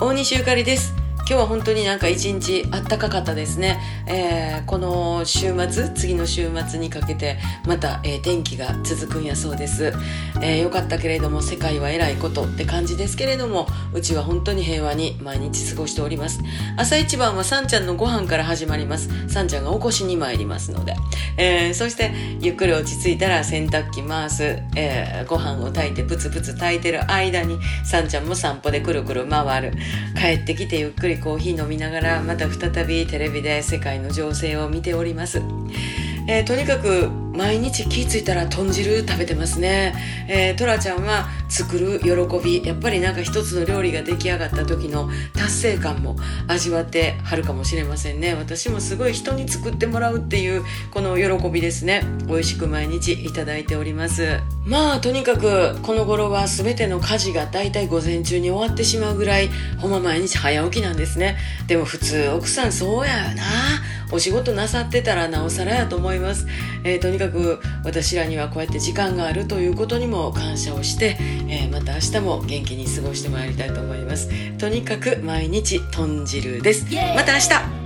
大西ゆかりです。今日は本当になんか一日あったかかったですね、えー、この週末次の週末にかけてまた、えー、天気が続くんやそうです、えー、よかったけれども世界は偉いことって感じですけれどもうちは本当に平和に毎日過ごしております。朝一番はさんちゃんのご飯から始まります。さんちゃんが起こしに参りますので、えー、そしてゆっくり落ち着いたら洗濯機回す、えー、ご飯を炊いてプツプツ炊いてる間にさんちゃんも散歩でくるくる回る。帰ってきてゆっくりコーヒー飲みながらまた再びテレビで世界の情勢を見ております。えー、とにかく毎日気付いたら豚汁食べてますね、えー、トラちゃんは作る喜びやっぱりなんか一つの料理が出来上がった時の達成感も味わってはるかもしれませんね。私もすごい人に作ってもらうっていうこの喜びですね。美味しく毎日いいております。まあとにかくこの頃は全ての家事がだいたい午前中に終わってしまうぐらいほんま毎日早起きなんですね。でも普通奥さんそうやよな。お仕事なさってたらなおさらやと思います、えー、とにかく私らにはこうやって時間があるということにも感謝をして、えー、また明日も元気に過ごしてまいりたいと思います。とにかく毎日豚汁です。また明日